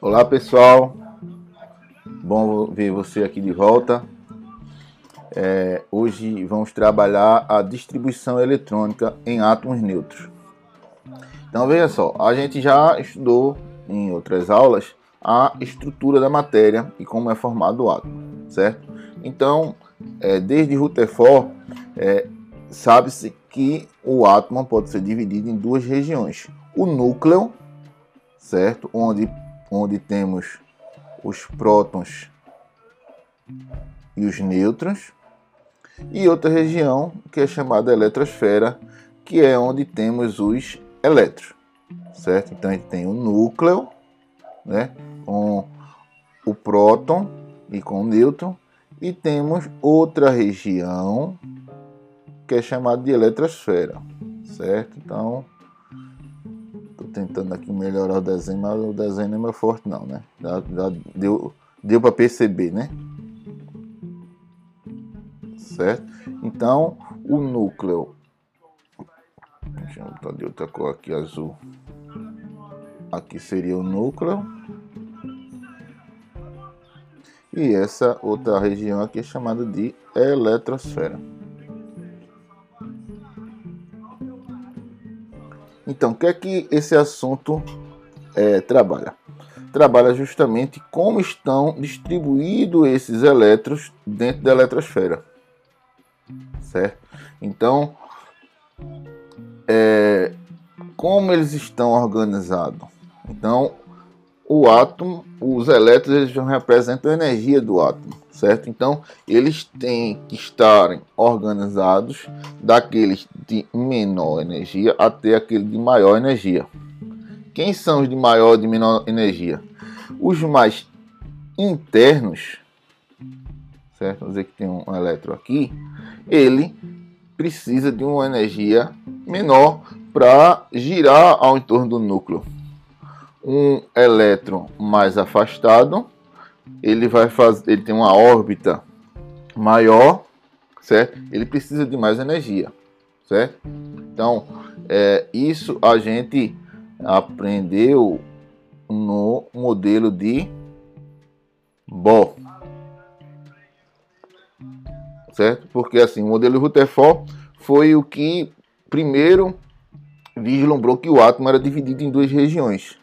Olá pessoal, bom ver você aqui de volta. É, hoje vamos trabalhar a distribuição eletrônica em átomos neutros. Então veja só, a gente já estudou em outras aulas a estrutura da matéria e como é formado o átomo, certo? Então, é, desde Rutherford, é, sabe-se que o átomo pode ser dividido em duas regiões. O núcleo, certo? Onde, onde temos os prótons e os nêutrons. E outra região que é chamada eletrosfera, que é onde temos os elétrons, certo? Então a gente tem o núcleo, né? Com o próton e com o nêutron. E temos outra região que é chamada de eletrosfera, certo? Então, tentando aqui melhorar o desenho, mas o desenho não é meu forte não, né? Já, já deu, deu para perceber, né? Certo? Então, o núcleo, deixa eu botar de outra cor aqui, azul. Aqui seria o núcleo. E essa outra região aqui é chamada de eletrosfera. Então, o que é que esse assunto é, trabalha? Trabalha justamente como estão distribuídos esses elétrons dentro da eletrosfera, certo? Então, é, como eles estão organizados? Então, o átomo, os elétrons, eles representam a energia do átomo certo? Então, eles têm que estarem organizados daqueles de menor energia até aquele de maior energia. Quem são os de maior e de menor energia? Os mais internos, certo? Vamos dizer que tem um elétron aqui, ele precisa de uma energia menor para girar ao entorno do núcleo. Um elétron mais afastado ele vai fazer, ele tem uma órbita maior, certo? Ele precisa de mais energia, certo? Então, é, isso a gente aprendeu no modelo de Bohr, certo? Porque assim, o modelo Rutherford foi o que primeiro vislumbrou que o átomo era dividido em duas regiões,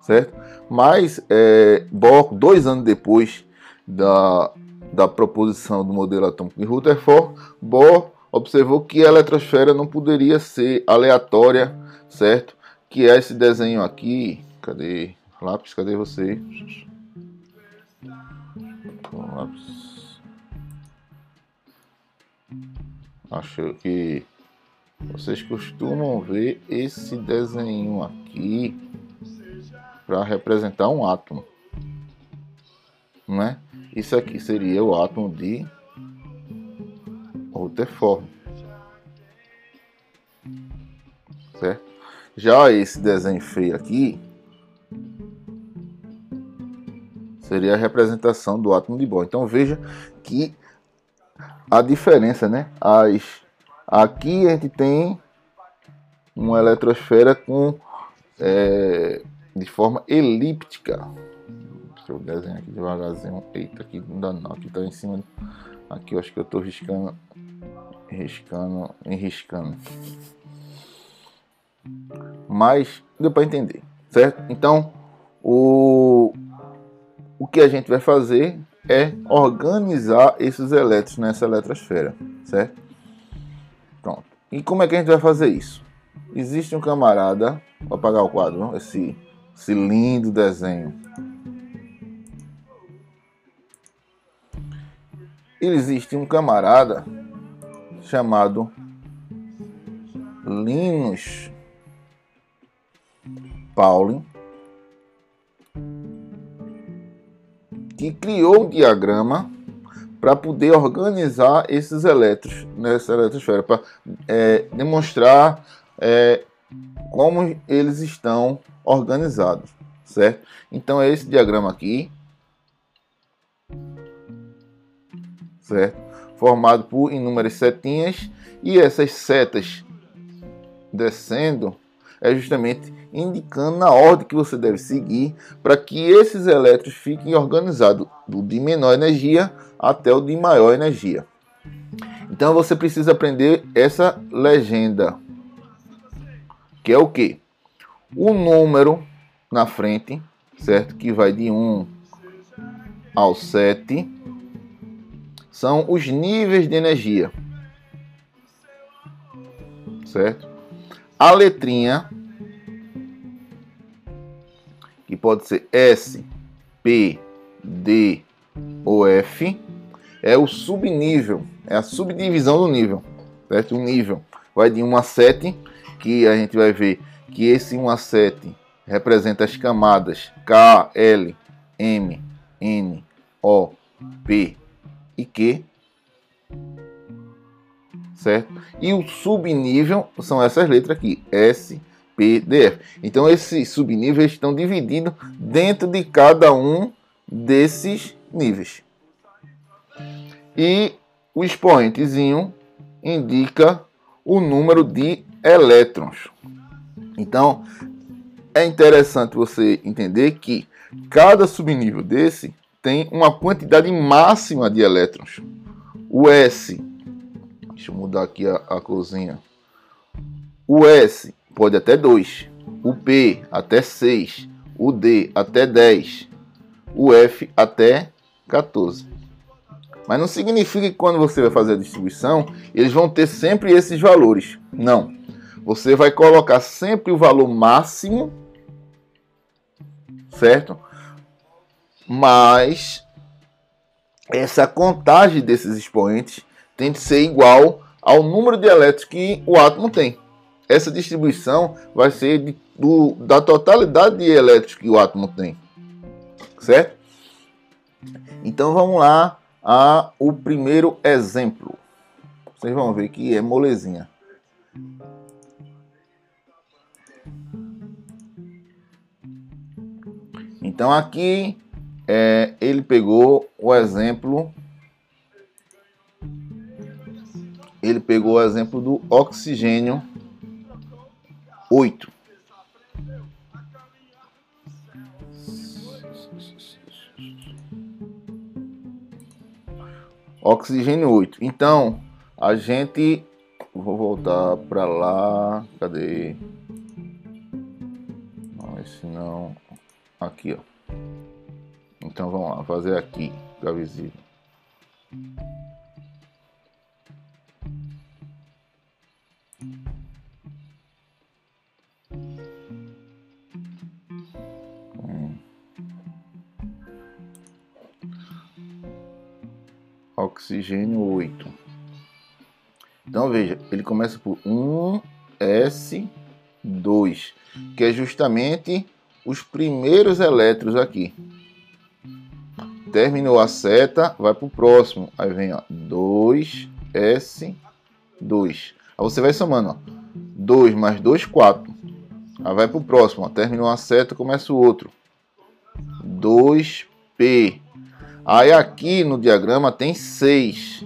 certo? Mas é, Bohr, dois anos depois da, da proposição do modelo atômico de Rutherford, Bohr observou que a eletrosfera não poderia ser aleatória, certo? Que é esse desenho aqui. Cadê? Lápis, cadê você? Lápis. Acho que vocês costumam ver esse desenho aqui para representar um átomo. Né? Isso aqui seria o átomo de Rutherford. Certo? Já esse desenho feio aqui seria a representação do átomo de Bohr. Então veja que a diferença, né? As, aqui a gente tem uma eletrosfera com é, de forma elíptica. Deixa eu desenhar aqui devagarzinho. Eita, aqui não dá não. Aqui tá em cima. Aqui eu acho que eu tô riscando. Riscando. Enriscando. Mas deu para entender, certo? Então, o, o que a gente vai fazer é organizar esses elétrons nessa eletrosfera, certo? Pronto. E como é que a gente vai fazer isso? Existe um camarada, vou apagar o quadro, esse esse lindo desenho. Existe um camarada chamado Linus Pauling que criou um diagrama para poder organizar esses elétrons nessa eletrosfera, para é, demonstrar é, como eles estão organizados, certo? Então é esse diagrama aqui, certo? Formado por inúmeras setinhas e essas setas descendo é justamente indicando na ordem que você deve seguir para que esses elétrons fiquem organizados do de menor energia até o de maior energia. Então você precisa aprender essa legenda, que é o que? O número na frente, certo? Que vai de 1 ao 7, são os níveis de energia, certo? A letrinha, que pode ser S, P, D ou F, é o subnível, é a subdivisão do nível, certo? O nível vai de 1 a 7, que a gente vai ver que esse 1 a 7 representa as camadas K, L, M, N, O, P e Q, certo? E o subnível são essas letras aqui, S, P, D, F. Então esses subníveis estão divididos dentro de cada um desses níveis. E o expoentezinho indica o número de elétrons. Então, é interessante você entender que cada subnível desse tem uma quantidade máxima de elétrons. O S, deixa eu mudar aqui a, a. O S pode até 2, o P até 6, o D até 10, o F até 14. Mas não significa que quando você vai fazer a distribuição, eles vão ter sempre esses valores. Não. Você vai colocar sempre o valor máximo, certo? Mas essa contagem desses expoentes tem que ser igual ao número de elétrons que o átomo tem. Essa distribuição vai ser de, do, da totalidade de elétrons que o átomo tem. Certo? Então vamos lá a o primeiro exemplo. Vocês vão ver que é molezinha. Então aqui é, ele pegou o exemplo. Ele pegou o exemplo do oxigênio 8. Oxigênio 8. Então, a gente. Vou voltar para lá. Cadê? Não, esse não. Aqui, ó. Então vamos lá, fazer aqui, fica visível. Oxigênio 8. Então veja, ele começa por 1S2, que é justamente os primeiros elétrons aqui. Terminou a seta, vai para o próximo. Aí vem ó, 2, S, 2. Aí você vai somando. Ó, 2 mais 2, 4. Aí vai para o próximo. Ó, terminou a seta, começa o outro. 2P. Aí aqui no diagrama tem 6.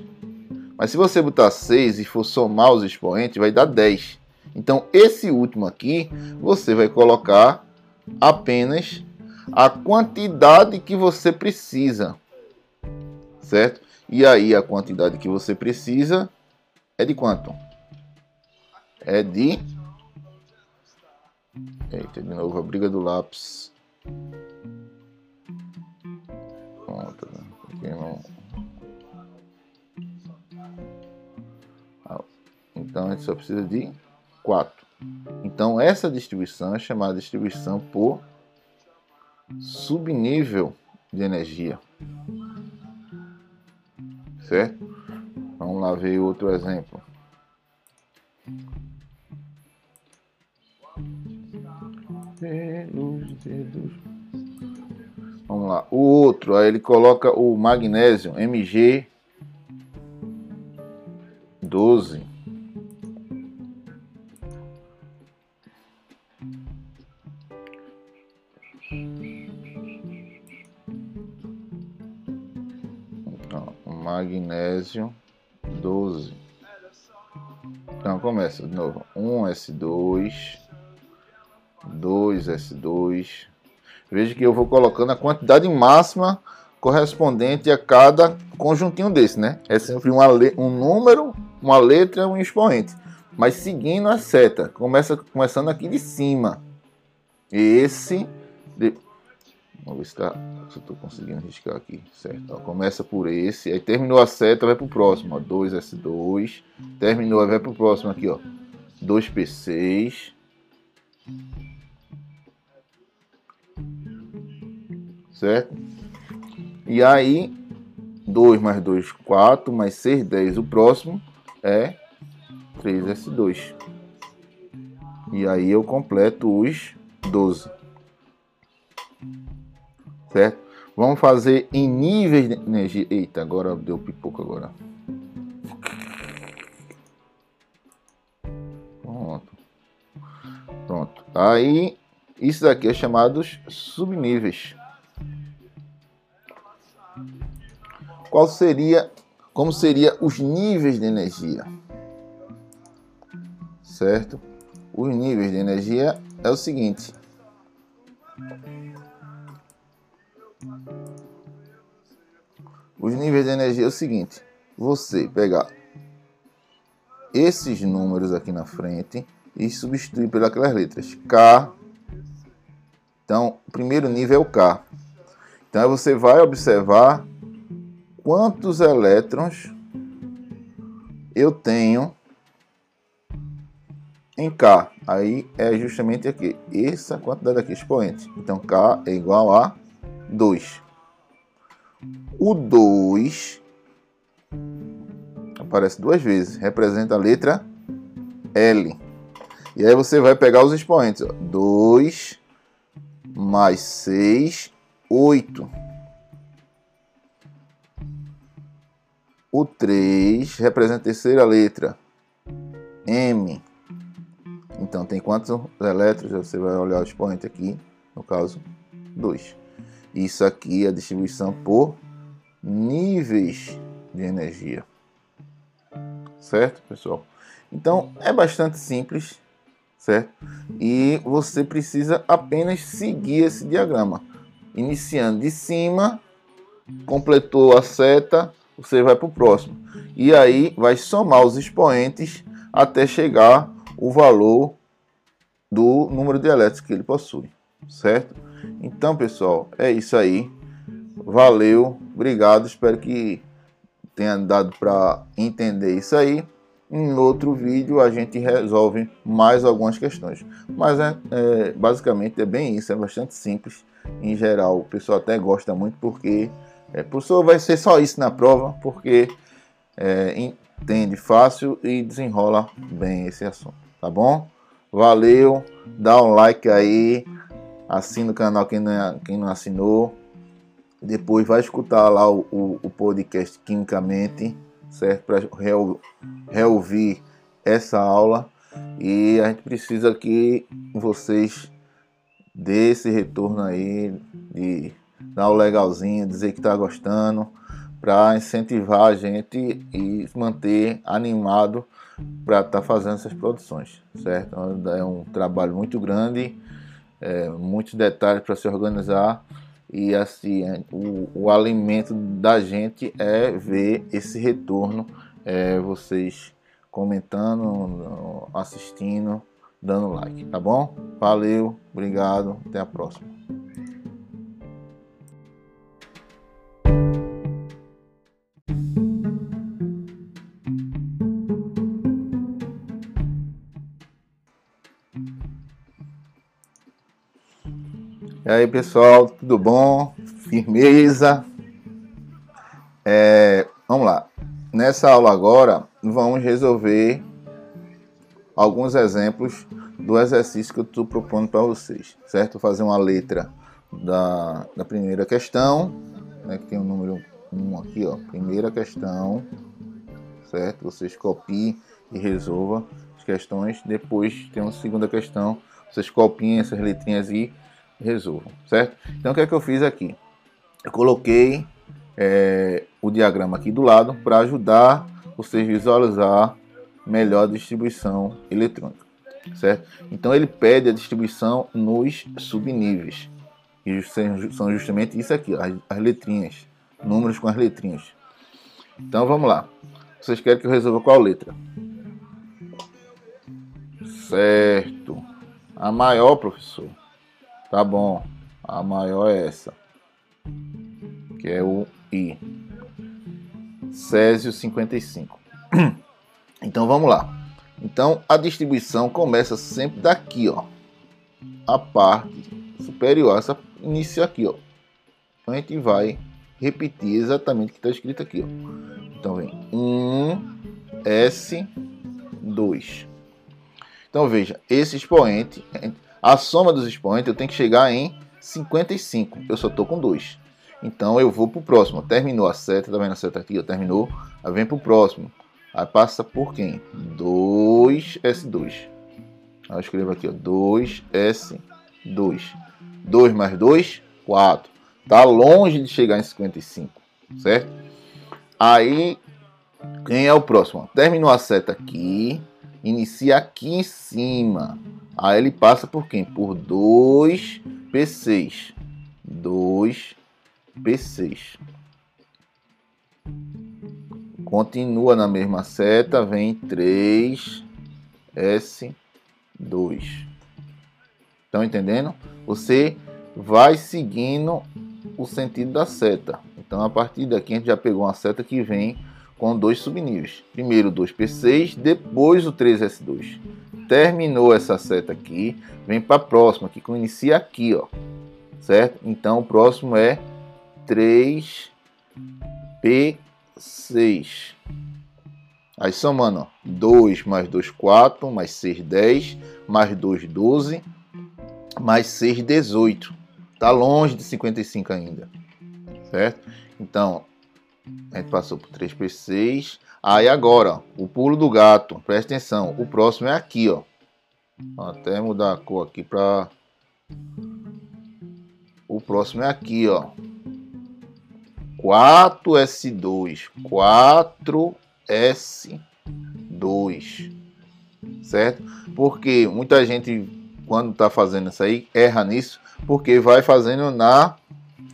Mas se você botar 6 e for somar os expoentes, vai dar 10. Então esse último aqui, você vai colocar apenas a quantidade que você precisa, certo? E aí a quantidade que você precisa é de quanto? É de... Eita, de novo a briga do lápis. Pronto, não... Ah, então a gente só precisa de 4. Então essa distribuição é chamada distribuição por subnível de energia. Certo? Vamos lá ver outro exemplo. Vamos lá. O outro, aí ele coloca o magnésio Mg magnésio 12. Então começa de novo. 1S2, 2S2. Veja que eu vou colocando a quantidade máxima correspondente a cada conjuntinho desse, né? É sempre uma, um número, uma letra e um expoente. Mas seguindo a seta, começa, começando aqui de cima. Esse... De... Vamos ver se, tá, se eu estou conseguindo riscar aqui, certo? Ó, começa por esse, aí terminou a seta, vai para o próximo, ó, 2S2. Terminou, vai para o próximo aqui, ó, 2P6. Certo? E aí, 2 mais 2, 4, mais 6, 10. O próximo é 3S2. E aí eu completo os 12. Certo? Vamos fazer em níveis de energia. Eita, agora deu pipoco agora. Pronto. Pronto. Aí, isso daqui é chamado subníveis. qual seria, como seria os níveis de energia, certo? Os níveis de energia é o seguinte. Os níveis de energia é o seguinte: você pegar esses números aqui na frente e substituir pelas letras K. Então, o primeiro nível é o K. Então, você vai observar quantos elétrons eu tenho em K. Aí é justamente aqui, essa quantidade aqui, expoente. Então K é igual a 2. O 2 aparece duas vezes, representa a letra L. E aí você vai pegar os expoentes. 2 mais 6, 8. O 3 representa a terceira letra, M. Então, tem quantos elétrons? Você vai olhar o expoente aqui, no caso, 2. Isso aqui é a distribuição por níveis de energia. Certo, pessoal? Então, é bastante simples, certo? E você precisa apenas seguir esse diagrama. Iniciando de cima, completou a seta, você vai para o próximo. E aí vai somar os expoentes até chegar o valor do número de elétrons que ele possui, certo? Então, pessoal, é isso aí. Valeu, obrigado. Espero que tenha dado para entender isso aí. Em outro vídeo a gente resolve mais algumas questões. Mas é, é, basicamente é bem isso, é bastante simples. Em geral, o pessoal até gosta muito porque é, professor, vai ser só isso na prova, porque é, entende fácil e desenrola bem esse assunto, tá bom? Valeu, dá um like aí, assina o canal quem não, quem não assinou, depois vai escutar lá o, o, o podcast Quimicamente, certo? Para reouvir essa aula e a gente precisa que vocês dê esse retorno aí de dar o legalzinho, dizer que está gostando, para incentivar a gente e manter animado para estar tá fazendo essas produções, certo? É um trabalho muito grande, é, muitos detalhes para se organizar e assim é, o, o, alimento da gente é ver esse retorno, é, vocês comentando, assistindo, dando like, tá bom? Valeu, obrigado, até a próxima. E aí pessoal, tudo bom? Firmeza? É, vamos lá. Nessa aula agora, vamos resolver alguns exemplos do exercício que eu estou propondo para vocês, certo? Vou fazer uma letra da, da primeira questão, né, que tem o número 1 aqui, ó. Primeira questão, certo? Vocês copiem e resolvam as questões. Depois tem uma segunda questão, vocês copiem essas letrinhas e resolvam, certo? Então o que é que eu fiz aqui? Eu coloquei é, o diagrama aqui do lado para ajudar vocês a visualizar melhor a distribuição eletrônica. certo? Então ele pede a distribuição nos subníveis. E são justamente isso aqui, as, as letrinhas, números com as letrinhas. Então vamos lá. Vocês querem que eu resolva qual letra? Certo. A maior, professor. Tá bom. A maior é essa. Que é o I. Césio 55. Então vamos lá. Então a distribuição começa sempre daqui, ó. A parte superior, essa inicia aqui, ó. Então a gente vai repetir exatamente o que está escrito aqui, ó. Então vem 1 S 2. Então veja, esse expoente, a soma dos expoentes eu tenho que chegar em 55. Eu só estou com 2. Então eu vou para o próximo. Terminou a seta, tá vendo a seta aqui? Terminou. Aí vem para o próximo. Aí passa por quem? 2S2. Aí eu escrevo aqui, ó, 2S2. 2 mais 2, 4. Tá longe de chegar em 55, certo? Aí, quem é o próximo? Terminou a seta aqui, inicia aqui em cima. Aí ele passa por quem? Por 2 P6. 2 P6. Continua na mesma seta, vem 3 S2. Estão entendendo? Você vai seguindo o sentido da seta. Então, a partir daqui, a gente já pegou uma seta que vem com dois subníveis. Primeiro o 2P6, depois o 3S2. Terminou essa seta aqui, vem para a próxima, que inicia aqui, ó. Certo? Então, o próximo é 3P6. Aí somando, ó, 2 mais 2, 4, mais 6, 10, mais 2, 12, mais 6, 18. Está longe de 55 ainda. Certo? Então, a gente passou por 3P6. Aí agora, ó, o pulo do gato. Presta atenção. O próximo é aqui, ó. Até mudar a cor aqui para... O próximo é aqui, ó. 4S2. 4S2. Certo? Porque muita gente, quando está fazendo isso aí, erra nisso. Porque vai fazendo na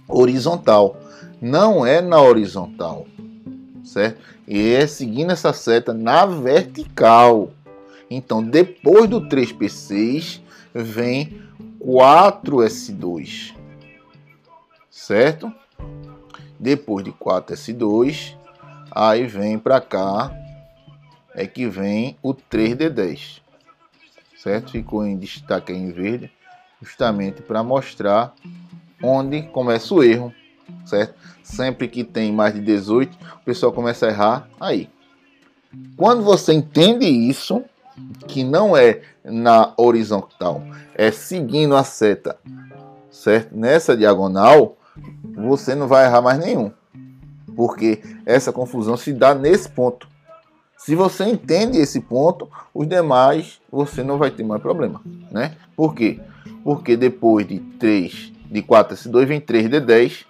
horizontal não é na horizontal, certo? E é seguindo essa seta na vertical. Então, depois do 3P6, vem 4S2, certo? Depois de 4S2, aí vem para cá, é que vem o 3D10, certo? Ficou em destaque em verde, justamente para mostrar onde começa o erro certo? Sempre que tem mais de 18, o pessoal começa a errar aí. Quando você entende isso, que não é na horizontal, é seguindo a seta, certo? Nessa diagonal, você não vai errar mais nenhum. Porque essa confusão se dá nesse ponto. Se você entende esse ponto, os demais você não vai ter mais problema, né? Por quê? Porque depois de 3 de 4S2 vem 3 de 10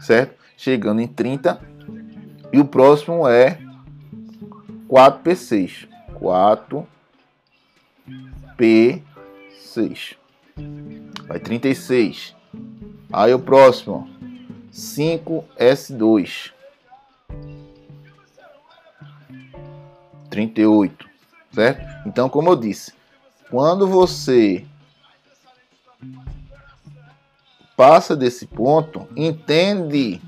certo? Chegando em 30. E o próximo é 4P6. 4P6. Vai 36. Aí o próximo, 5S2. 38, certo? Então, como eu disse, quando você passa desse ponto, entende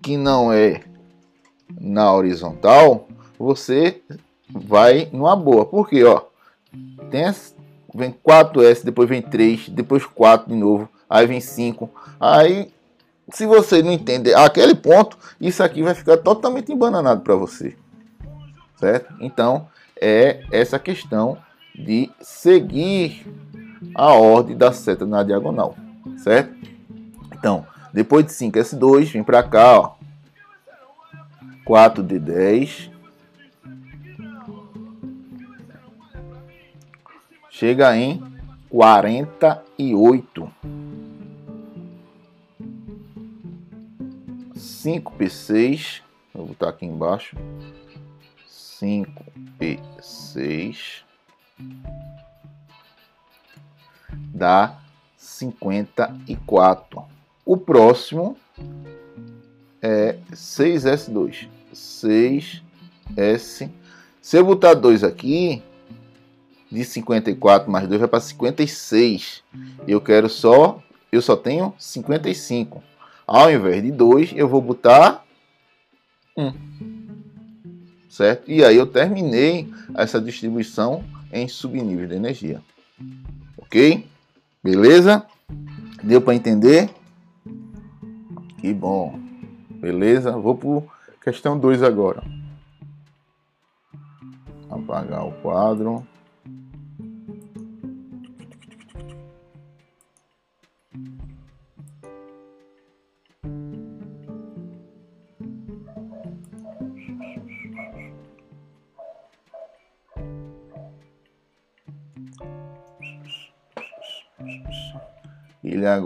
que não é na horizontal, você vai numa boa. Porque, ó, tem vem 4S, depois vem 3, depois 4 de novo, aí vem 5. Aí, se você não entender aquele ponto, isso aqui vai ficar totalmente embananado para você. Certo? Então, é essa questão de seguir a ordem da seta na diagonal, certo? Então, depois de 5S2, vem para cá, ó. 4 de 10. Chega em 48. 5P6. Vou botar aqui embaixo. 5 e 6 dá 54. O próximo é 6S2. 6S. Se eu botar 2 aqui, de 54 mais 2 vai para 56. Eu quero só, eu só tenho 55. Ao invés de 2, eu vou botar 1. Certo? E aí eu terminei essa distribuição em subnível de energia. Ok? Beleza? Deu para entender? Que bom. Beleza? Vou para questão 2 agora. Apagar o quadro.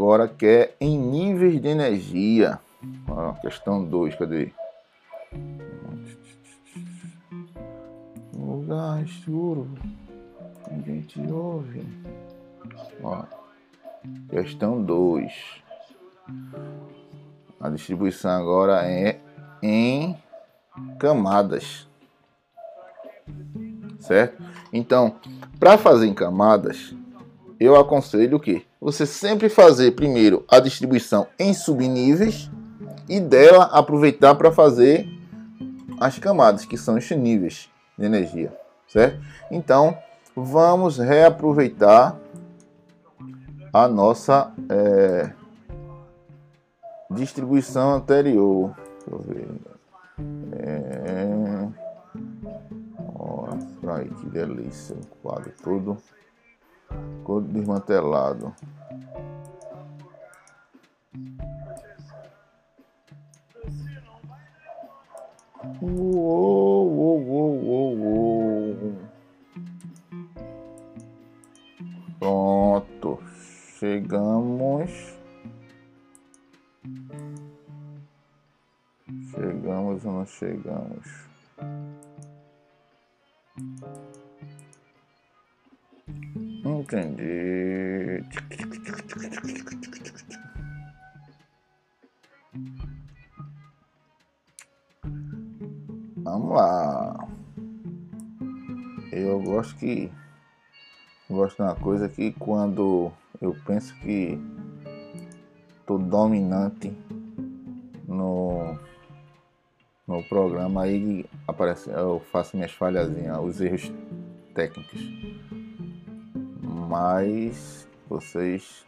Agora quer em níveis de energia. Ó, questão 2, cadê? Lugar escuro. Ninguém te ouve. Ó, questão 2. A distribuição agora é em camadas. Certo? Então, para fazer em camadas, eu aconselho o que? Você sempre fazer primeiro a distribuição em subníveis e dela aproveitar para fazer as camadas, que são os níveis de energia, certo? Então, vamos reaproveitar a nossa é, distribuição anterior. Deixa eu ver. É... Que delícia, o quadro todo. Ficou desmantelado. Uou, uou, uou, uou. Pronto. Chegamos. Chegamos ou não chegamos? Entendi. Vamos lá. Eu gosto que gosto de uma coisa que quando eu penso que tô dominante no no programa aí aparece eu faço minhas falhazinhas, os erros técnicos mas vocês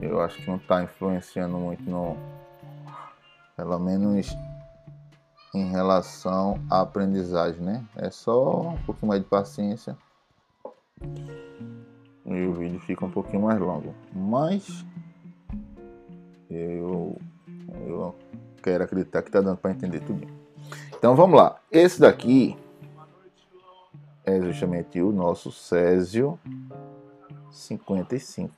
eu acho que não está influenciando muito no pelo menos em relação à aprendizagem, né? É só um pouquinho mais de paciência e o vídeo fica um pouquinho mais longo, mas eu eu quero acreditar que está dando para entender tudo. Então vamos lá. Esse daqui é justamente o nosso Césio 55.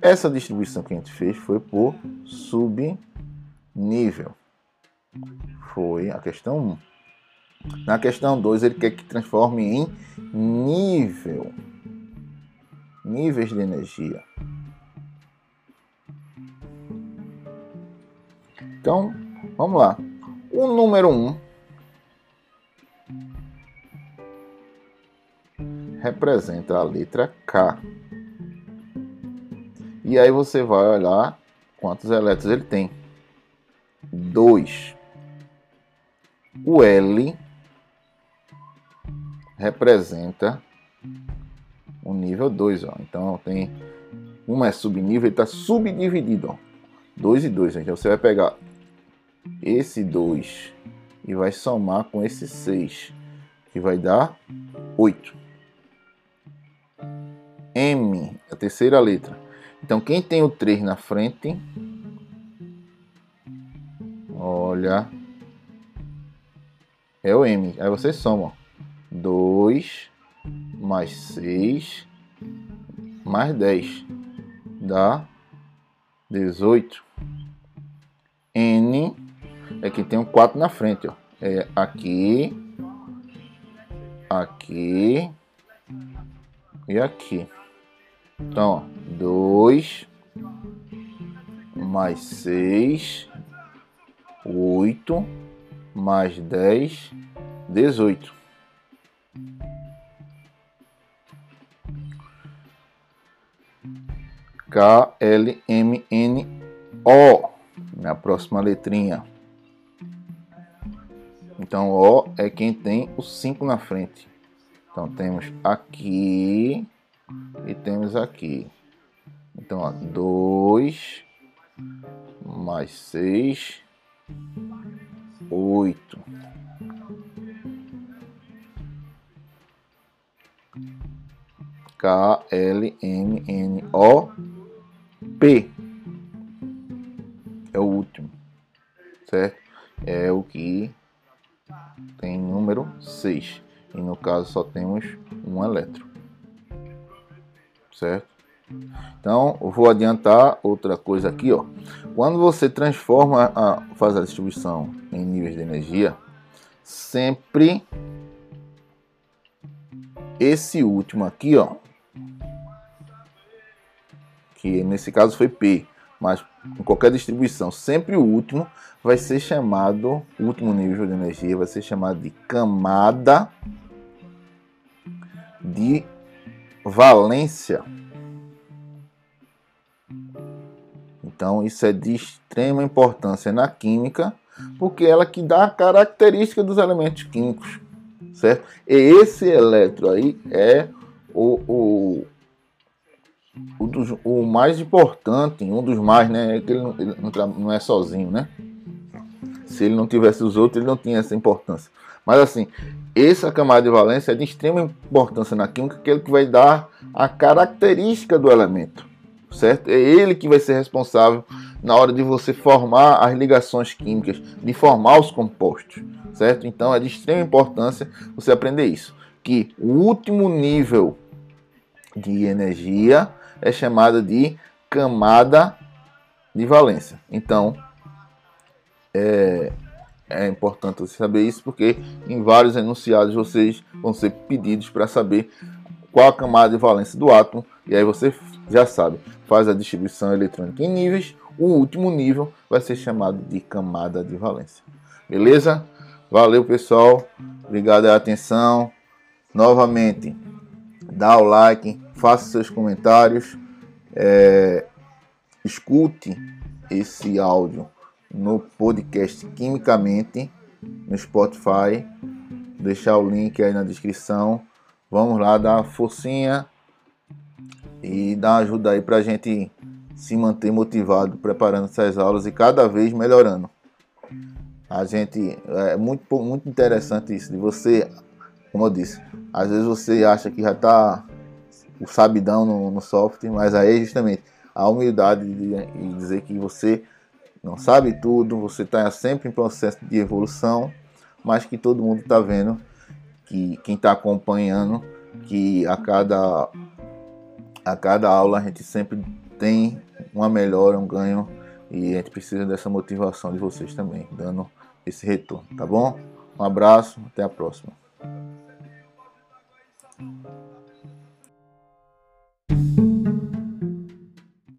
Essa distribuição que a gente fez foi por subnível. Foi a questão 1. Na questão 2, ele quer que transforme em nível. Níveis de energia. Então, vamos lá. O número 1 um representa a letra K. E aí você vai olhar quantos elétrons ele tem. 2. O L representa o nível 2. Então tem uma é subnível, ele está subdividido. 2 e 2. Então você vai pegar esse 2 e vai somar com esse 6, que vai dar 8. M, a terceira letra. Então, quem tem o 3 na frente, olha, é o M. Aí você soma 2 mais 6 mais 10 dá 18. N é que tem um 4 na frente, ó. é aqui, aqui e aqui. Então, 2 mais 6, 8 mais 10, 18. K, L, M, N, O. Minha próxima letrinha. Então, O é quem tem o 5 na frente. Então, temos aqui e temos aqui. Então, 2 mais 6, 8. K, L, M, N, O, P. É o último, certo? É o que tem número 6. E no caso só temos um elétron, certo? Então, vou adiantar outra coisa aqui, ó. Quando você transforma, a, faz a distribuição em níveis de energia, sempre esse último aqui, ó, que nesse caso foi P, mas em qualquer distribuição, sempre o último vai ser chamado, o último nível de energia vai ser chamado de camada de valência. Então, isso é de extrema importância na química, porque ela que dá a característica dos elementos químicos, certo? E esse elétron aí é o, o, o, dos, o mais importante, um dos mais, né? É que ele, não, ele não é sozinho, né? Se ele não tivesse os outros, ele não tinha essa importância. Mas assim, essa camada de valência é de extrema importância na química, que é ele que vai dar a característica do elemento certo? É ele que vai ser responsável na hora de você formar as ligações químicas, de formar os compostos, certo? Então é de extrema importância você aprender isso, que o último nível de energia é chamado de camada de valência. Então é, é importante você saber isso porque em vários enunciados vocês vão ser pedidos para saber qual a camada de valência do átomo e aí você já sabe, faz a distribuição eletrônica em níveis, o último nível vai ser chamado de camada de valência. Beleza? Valeu, pessoal. Obrigado pela atenção. Novamente, dá o like, faça seus comentários, é, escute esse áudio no podcast Quimicamente no Spotify. Vou deixar o link aí na descrição. Vamos lá dar uma forcinha e dar uma ajuda aí para a gente se manter motivado preparando essas aulas e cada vez melhorando. A gente é muito, muito interessante isso de você, como eu disse, às vezes você acha que já está o sabidão no, no, software, mas aí é justamente a humildade de, de dizer que você não sabe tudo, você está sempre em processo de evolução, mas que todo mundo está vendo que quem está acompanhando que a cada a cada aula a gente sempre tem uma melhora, um ganho e a gente precisa dessa motivação de vocês também, dando esse retorno, tá bom? Um abraço, até a próxima.